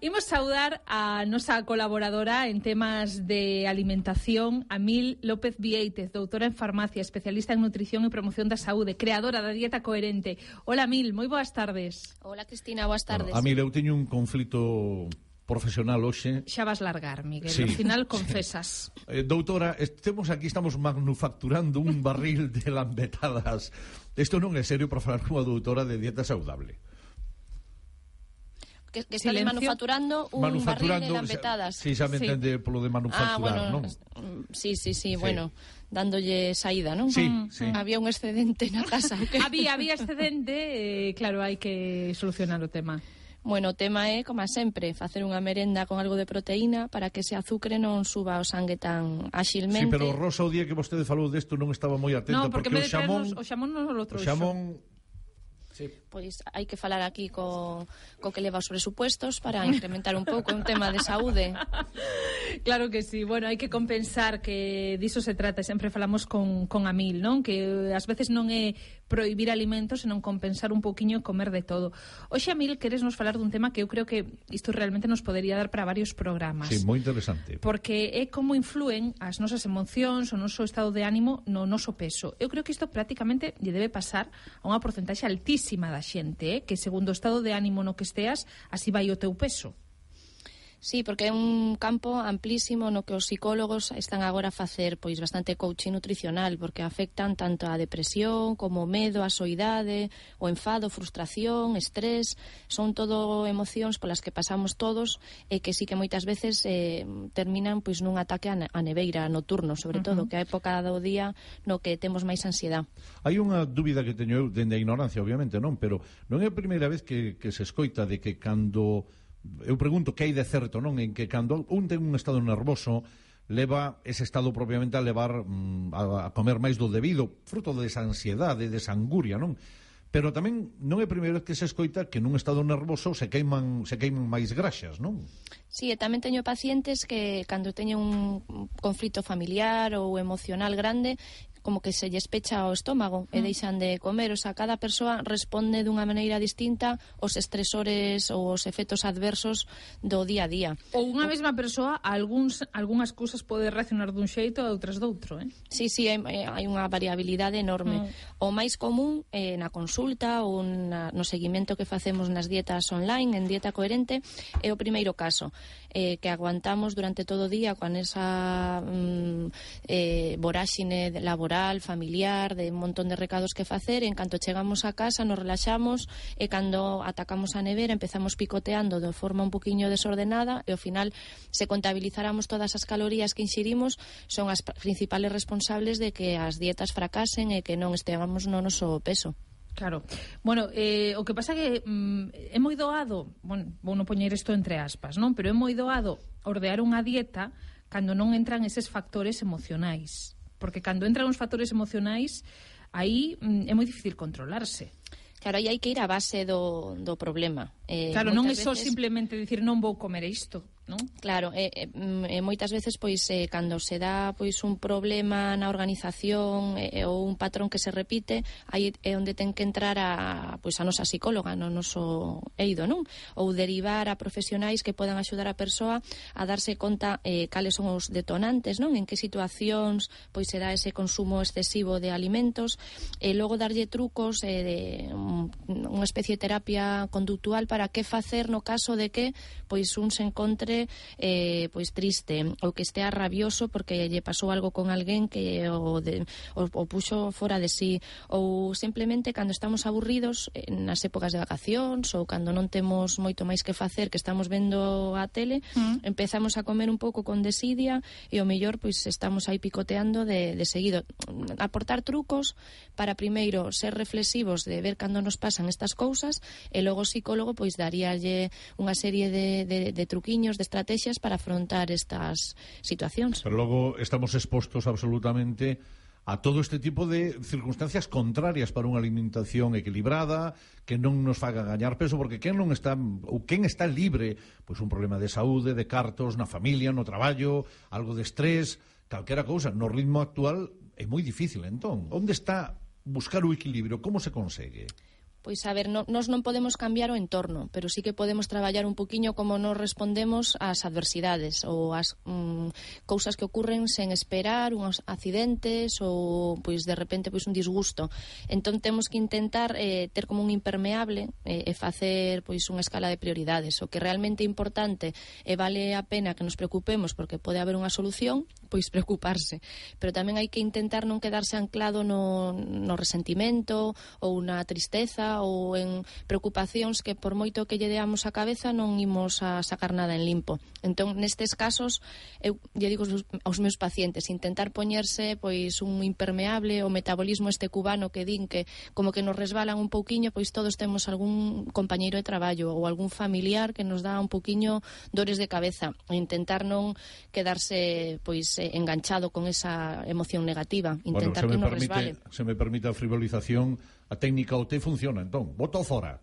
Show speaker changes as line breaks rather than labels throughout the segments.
Imos saudar a nosa colaboradora en temas de alimentación, Amil López Vieitez, doutora en farmacia, especialista en nutrición e promoción da saúde, creadora da dieta coherente. Hola, Amil, moi boas tardes.
Hola, Cristina, boas tardes.
Bueno, Amil, eu teño un conflito profesional hoxe.
Xa vas largar, Miguel,
sí.
ao final confesas.
Eh, doutora, estemos aquí, estamos manufacturando un barril de lambetadas. Isto non é serio para falar como doutora de dieta saudable
que, que
están
manufacturando un manufacturando, barril de lambetadas.
Si, xa me
sí.
entende polo de manufacturar, ah,
bueno,
non?
Mm, sí, sí, sí, sí, bueno, dándolle saída, non?
Sí,
mm,
sí. Mm.
Había un excedente na casa. Que...
había, había excedente, eh, claro, hai que solucionar o tema.
Bueno, o tema é, como sempre, facer unha merenda con algo de proteína para que ese azucre non suba ao sangue tan
axilmente.
Sí,
pero Rosa, o día que vostede falou desto non estaba moi atenta,
no, porque, porque
o xamón...
O xamón non o outro
xamón sí.
pois hai que falar aquí co, co que leva os presupuestos para incrementar un pouco un tema de saúde.
Claro que sí. Bueno, hai que compensar que diso se trata, sempre falamos con, con Amil, non? Que ás veces non é prohibir alimentos e non compensar un poquinho e comer de todo. Oxe, Amil, queres nos falar dun tema que eu creo que isto realmente nos podería dar para varios programas.
Sí, moi interesante.
Porque é como influen as nosas emocións, o noso estado de ánimo no noso peso. Eu creo que isto prácticamente lle debe pasar a unha porcentaxe altísima da xente, eh? que segundo o estado de ánimo no que esteas, así vai o teu peso.
Sí, porque é un campo amplísimo no que os psicólogos están agora a facer pois bastante coaching nutricional porque afectan tanto a depresión como o medo, a soidade, o enfado, frustración, estrés, son todo emocións polas que pasamos todos e que sí que moitas veces eh, terminan pois nun ataque a neveira nocturno, sobre todo, uh -huh. que a época do día no que temos máis ansiedade.
Hai unha dúbida que teño eu dende a ignorancia, obviamente, non, pero non é a primeira vez que que se escoita de que cando eu pregunto que hai de certo, non? En que cando un ten un estado nervoso leva ese estado propiamente a levar mm, a, a comer máis do debido, fruto desa ansiedade, desa anguria, non? Pero tamén non é a primeira vez que se escoita que nun estado nervoso se queiman, se queiman máis graxas, non?
Sí, e tamén teño pacientes que cando teñen un conflito familiar ou emocional grande como que se lles pecha o estómago mm. e deixan de comer, o sea, cada persoa responde dunha maneira distinta aos estresores ou os efectos adversos do día a día.
Ou unha mesma persoa algúns algunhas cousas pode reaccionar dun xeito e outras doutro, eh?
Sí, sí, hai, hai unha variabilidade enorme.
Mm.
O máis común eh, na consulta ou na, no seguimento que facemos nas dietas online, en dieta coherente, é o primeiro caso, eh, que aguantamos durante todo o día con esa mm, eh, voráxine laboral laboral, familiar, de un montón de recados que facer, en canto chegamos a casa nos relaxamos e cando atacamos a nevera empezamos picoteando de forma un poquinho desordenada e ao final se contabilizáramos todas as calorías que inxirimos son as principales responsables de que as dietas fracasen e que non esteamos no noso peso.
Claro. Bueno, eh, o que pasa que mm, é moi doado, bueno, vou non poñer isto entre aspas, non? Pero é moi doado ordear unha dieta cando non entran eses factores emocionais porque cando entran os factores emocionais aí mm, é moi difícil controlarse.
Claro, aí hai que ir á base do, do problema Eh,
claro, non é só
veces...
simplemente dicir non vou comer isto, non?
Claro, eh, eh, mm, eh, moitas veces pois eh, cando se dá pois un problema na organización eh, eh, ou un patrón que se repite, aí é onde ten que entrar a pois a nosa psicóloga, no noso eido, non? Ou derivar a profesionais que podan axudar a persoa a darse conta eh, cales son os detonantes, non? En que situacións pois será ese consumo excesivo de alimentos e logo darlle trucos eh, de un, unha especie de terapia conductual para para que facer no caso de que pois un se encontre eh, pois triste ou que estea rabioso porque lle pasou algo con alguén que o, de, o, o puxo fora de si sí, ou simplemente cando estamos aburridos eh, nas épocas de vacacións ou cando non temos moito máis que facer que estamos vendo a tele
mm.
empezamos a comer un pouco con desidia e o mellor pois estamos aí picoteando de, de seguido aportar trucos para primeiro ser reflexivos de ver cando nos pasan estas cousas e logo o psicólogo pois pois daríalle unha serie de, de, de truquiños, de estrategias para afrontar estas situacións.
Pero logo estamos expostos absolutamente a todo este tipo de circunstancias contrarias para unha alimentación equilibrada, que non nos faga gañar peso, porque quen non está ou quen está libre, pois un problema de saúde, de cartos na familia, no traballo, algo de estrés, calquera cousa, no ritmo actual é moi difícil entón. Onde está buscar o equilibrio? Como se consegue?
Pois a ver, no, nos non podemos cambiar o entorno, pero sí que podemos traballar un poquiño como nos respondemos ás adversidades ou ás mm, cousas que ocurren sen esperar, uns accidentes ou pois de repente pois un disgusto. Entón temos que intentar eh, ter como un impermeable eh, e facer pois unha escala de prioridades, o que realmente é importante e vale a pena que nos preocupemos porque pode haber unha solución pois preocuparse, pero tamén hai que intentar non quedarse anclado no, no resentimento ou na tristeza ou en preocupacións que por moito que lle deamos a cabeza non imos a sacar nada en limpo. Entón, nestes casos, eu lle digo aos meus pacientes, intentar poñerse pois un impermeable, o metabolismo este cubano que din que como que nos resbalan un pouquiño, pois todos temos algún compañeiro de traballo ou algún familiar que nos dá un pouquiño dores de cabeza, e intentar non quedarse pois eh, enganchado con esa emoción negativa, intentar
bueno,
que non
permite,
resbale.
Se me permite a frivolización, a técnica OT funciona, entón, voto fora.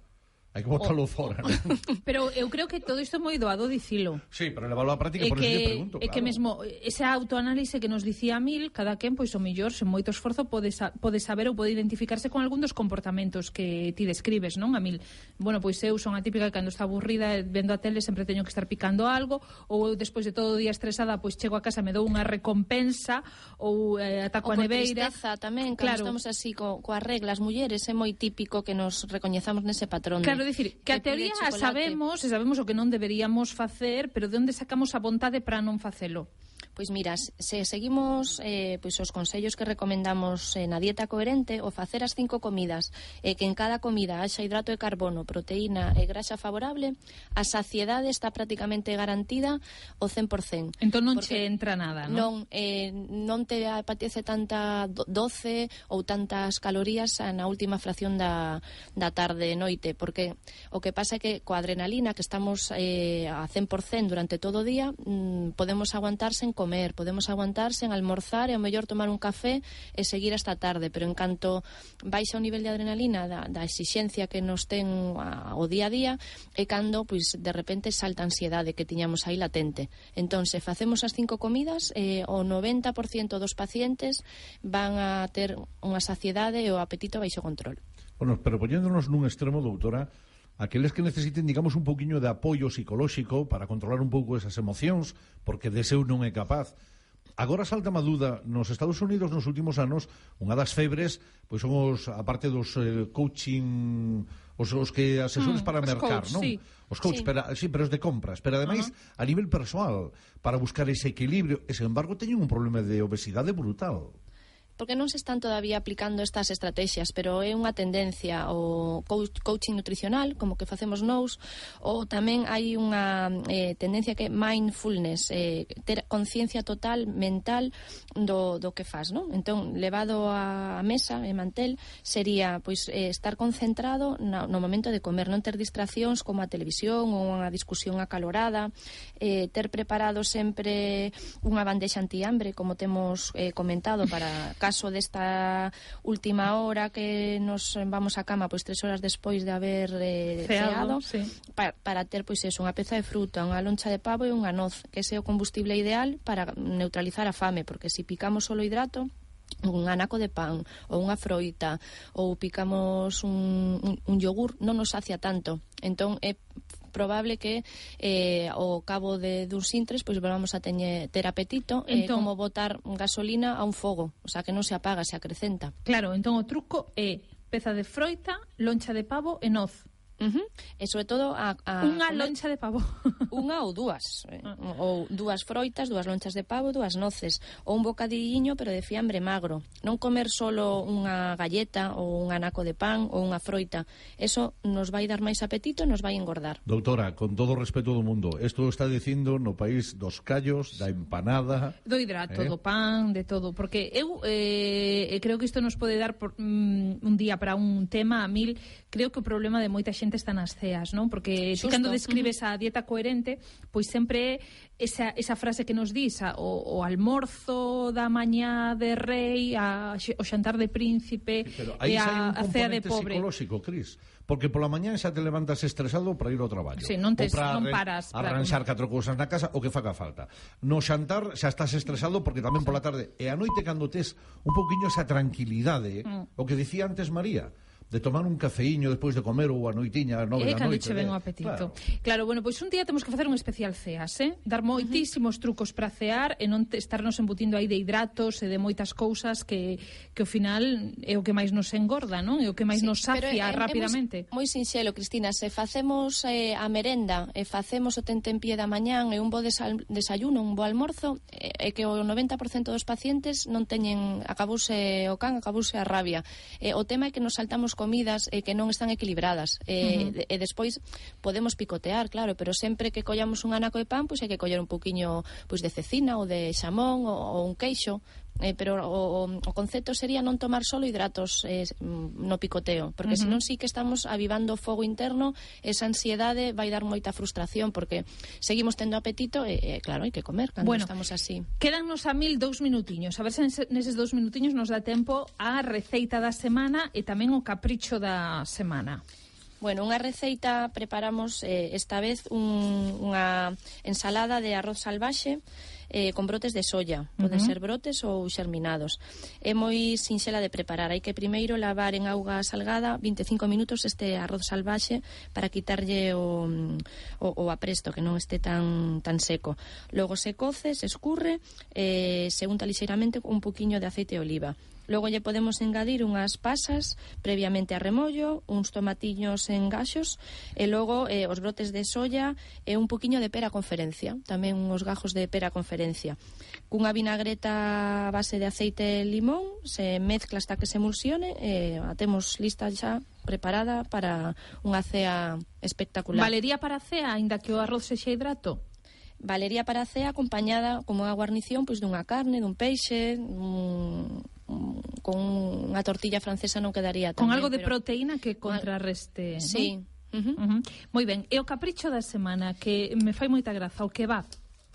Hai que botarlo o, fora, ¿no?
Pero eu creo que todo isto é moi doado dicilo.
Sí, pero levalo á práctica,
e
por
que,
eso pregunto, claro.
Que mesmo ese autoanálise que nos dicía Mil, cada quen, pois o mellor, sen moito esforzo, pode, sa pode saber ou pode identificarse con algún dos comportamentos que ti describes, non, a Mil? Bueno, pois eu son a típica que cando está aburrida eh, vendo a tele sempre teño que estar picando algo, ou eu despois de todo o día estresada, pois chego a casa me dou unha recompensa, ou eh, ataco
ou
a neveira...
tristeza tamén, cando claro. estamos así co, coas reglas mulleres, é moi típico que nos recoñezamos nese patrón.
Claro, decir, dicir que a teoría sabemos, e sabemos o que non deberíamos facer, pero de onde sacamos a vontade para non facelo?
Pois mira, se seguimos eh, pois os consellos que recomendamos eh, na dieta coherente o facer as cinco comidas e eh, que en cada comida haxa hidrato de carbono, proteína e graxa favorable, a saciedade está prácticamente garantida o 100%.
Entón non che entra nada, non?
Non, eh, non te apetece tanta doce ou tantas calorías na última fracción da, da tarde e noite, porque o que pasa é que coa adrenalina que estamos eh, a 100% durante todo o día, mm, podemos aguantarse en comer, podemos aguantar sen almorzar e ao mellor tomar un café e seguir hasta tarde, pero en canto baixa o nivel de adrenalina da, da exixencia que nos ten a, o día a día e cando pois de repente salta a ansiedade que tiñamos aí latente. Entón, se facemos as cinco comidas, eh, o 90% dos pacientes van a ter unha saciedade e o apetito baixo control.
Bueno, pero poñéndonos nun extremo, doutora, aqueles que necesiten, digamos, un pouquiño de apoio psicolóxico para controlar un pouco esas emocións, porque de seu non é capaz. Agora salta má duda, nos Estados Unidos nos últimos anos, unha das febres, pois son os, aparte dos eh, coaching, os, os que asesores
mm,
para mercar,
coach,
non?
Sí.
Os coach,
sí.
Pero, sí, pero os de compras, pero ademais uh -huh. a nivel persoal, para buscar ese equilibrio, e, sen embargo, teñen un problema de obesidade brutal
porque non se están todavía aplicando estas estrategias, pero é unha tendencia o coaching nutricional, como que facemos nous, ou tamén hai unha eh, tendencia que é mindfulness, eh, ter conciencia total mental do, do que faz, non? Entón, levado a mesa e mantel sería pois eh, estar concentrado na, no momento de comer, non ter distraccións como a televisión ou unha discusión acalorada, eh, ter preparado sempre unha bandexa antihambre, como temos eh, comentado para caso desta última hora que nos vamos a cama pois tres horas despois de haber eh,
ceado,
ceado
sí.
para, para ter pois eso, unha peza de fruta, unha loncha de pavo e unha noz, que ese é o combustible ideal para neutralizar a fame, porque se si picamos solo hidrato, un anaco de pan ou unha froita ou picamos un, un, un yogur non nos sacia tanto entón é probable que eh, ao cabo de duns intres pois vamos a teñer, ter apetito eh,
entón, eh,
como botar gasolina a un fogo, o sea que non se apaga, se acrecenta.
Claro, entón o truco é peza de froita, loncha de pavo e noz.
Uh -huh. E sobre todo a, a
unha
comer...
loncha de pavo.
unha ou dúas, eh?
Ah.
ou dúas froitas, dúas lonchas de pavo, dúas noces, ou un bocadilliño pero de fiambre magro. Non comer solo unha galleta ou un anaco de pan ou unha froita. Eso nos vai dar máis apetito, E nos vai engordar.
Doutora, con todo o respeto do mundo, isto está dicindo no país dos callos, da empanada,
do hidrato,
eh?
do pan, de todo, porque eu eh, eh creo que isto nos pode dar por, mm, un día para un tema a mil, creo que o problema de moita xente xente está nas ceas, non? Porque
Xusto.
cando describes a dieta coherente, pois sempre esa, esa frase que nos dis a, o, o almorzo da mañá de rei, a, o xantar de príncipe
Pero aí e
a, a cea de pobre.
psicolóxico, Cris, porque pola mañá xa te levantas estresado para ir ao traballo.
Sí, non
te para
non paras
arranxar catro cousas na casa o que faca falta. No xantar xa estás estresado porque tamén pola tarde e a noite cando tes un pouquiño esa tranquilidade,
mm.
o que dicía antes María, de tomar un cafeíño despois de comer ou a noitiña, a nove
eh,
da noite.
Che ven o eh, apetito.
Claro.
claro, bueno, pois un día temos que facer un especial ceas, eh? Dar moitísimos uh -huh. trucos para cear e non te, estarnos embutindo aí de hidratos e de moitas cousas que, que ao final é o que máis nos engorda, non? É o que máis
sí,
nos sacia
pero, é,
rapidamente.
É, é moi sinxelo, Cristina, se facemos eh, a merenda e facemos o tente en pie da mañán e un bo desayuno, un bo almorzo, eh, é que o 90% dos pacientes non teñen, acabouse o can, acabouse a rabia. Eh, o tema é que nos saltamos comidas eh, que non están equilibradas. Eh, uh -huh. E despois podemos picotear, claro, pero sempre que collamos un anaco de pan, pois hai que coller un poquinho pois, de cecina ou de xamón ou, ou un queixo eh, pero o, o concepto sería non tomar solo hidratos eh, mm, no picoteo, porque uh -huh. senón sí que estamos avivando o fogo interno, esa ansiedade vai dar moita frustración, porque seguimos tendo apetito e, eh, claro, hai que comer cando
bueno,
estamos así.
Quédannos a mil dous minutiños, a ver se neses dous minutiños nos dá tempo a receita da semana e tamén o capricho da semana.
Bueno, unha receita preparamos eh, esta vez un, unha ensalada de arroz salvaxe eh, con brotes de soya. Poden
uh -huh.
ser brotes ou xerminados. É moi sinxela de preparar. Hai que primeiro lavar en auga salgada 25 minutos este arroz salvaxe para quitarlle o, o, o apresto, que non este tan, tan seco. Logo se coce, se escurre, eh, se unta lixeiramente un poquinho de aceite de oliva Logo lle podemos engadir unhas pasas previamente a remollo, uns tomatiños en gaxos e logo eh, os brotes de soya e un poquiño de pera conferencia, tamén uns gajos de pera conferencia. Cunha vinagreta a base de aceite e limón se mezcla hasta que se emulsione e a temos lista xa preparada para unha cea espectacular.
Valería para a cea, aínda que o arroz sexa hidrato?
Valería para a cea acompañada como a guarnición pois dunha carne, dun peixe, un con unha tortilla francesa non quedaría
tan
Con
algo de
pero...
proteína que contrarreste.
Sí.
¿no?
Uh -huh.
Uh -huh. Moi ben, e o capricho da semana que me fai moita graza, o kebab.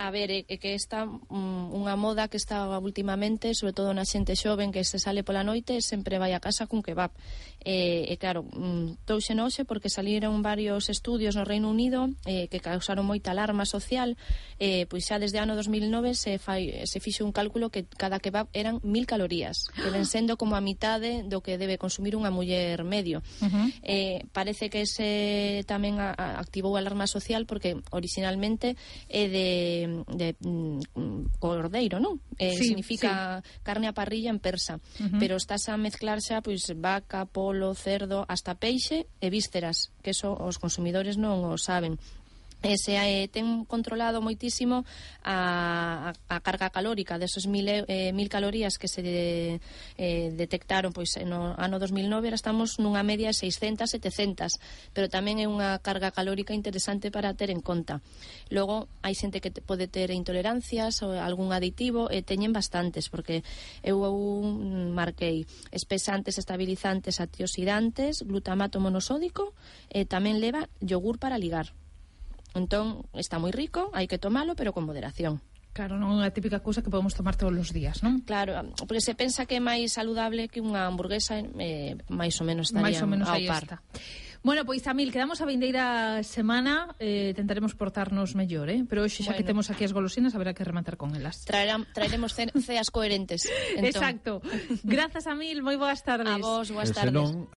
A ver, é, é que está mm, unha moda que está últimamente, sobre todo na xente xoven que se sale pola noite e sempre vai a casa cun kebab. E, e claro, mm, touxe noxe porque saliron varios estudios no Reino Unido eh, que causaron moita alarma social. Eh, pois xa desde ano 2009 se, fai, se fixe un cálculo que cada kebab eran mil calorías, que ven sendo como a mitade do que debe consumir unha muller medio.
Uh -huh.
eh, parece que se tamén a, a, activou a alarma social porque originalmente é de de, mm, mm, cordeiro, non? Eh,
sí,
significa sí. carne a parrilla en persa,
uh -huh.
pero estás a mezclar xa pois vaca, polo, cerdo, hasta peixe e vísceras, que eso os consumidores non o saben e se eh, ten controlado moitísimo a, a, a carga calórica deses mil, eh, mil calorías que se de, eh, detectaron pois no ano 2009 era estamos nunha media de 600, 700 pero tamén é unha carga calórica interesante para ter en conta. Logo hai xente que te, pode ter intolerancias ou algún aditivo e teñen bastantes porque eu marquei espesantes, estabilizantes antioxidantes, glutamato monosódico e tamén leva yogur para ligar. Entón, está moi rico, hai que tomalo, pero con moderación.
Claro, non é a típica cousa que podemos tomar todos os días, non?
Claro, porque se pensa que é máis saludable que unha hamburguesa, eh, máis ou menos estaría máis
ou menos
ao par.
Está. Bueno, pois, Amil, quedamos a vindeira semana, eh, tentaremos portarnos mellor, eh? pero hoxe xa
bueno.
que temos aquí as golosinas, haberá que rematar con elas.
Traerán, traeremos ceas coherentes. Entón.
Exacto. Grazas, Amil, moi boas tardes.
A vos, boas tardes.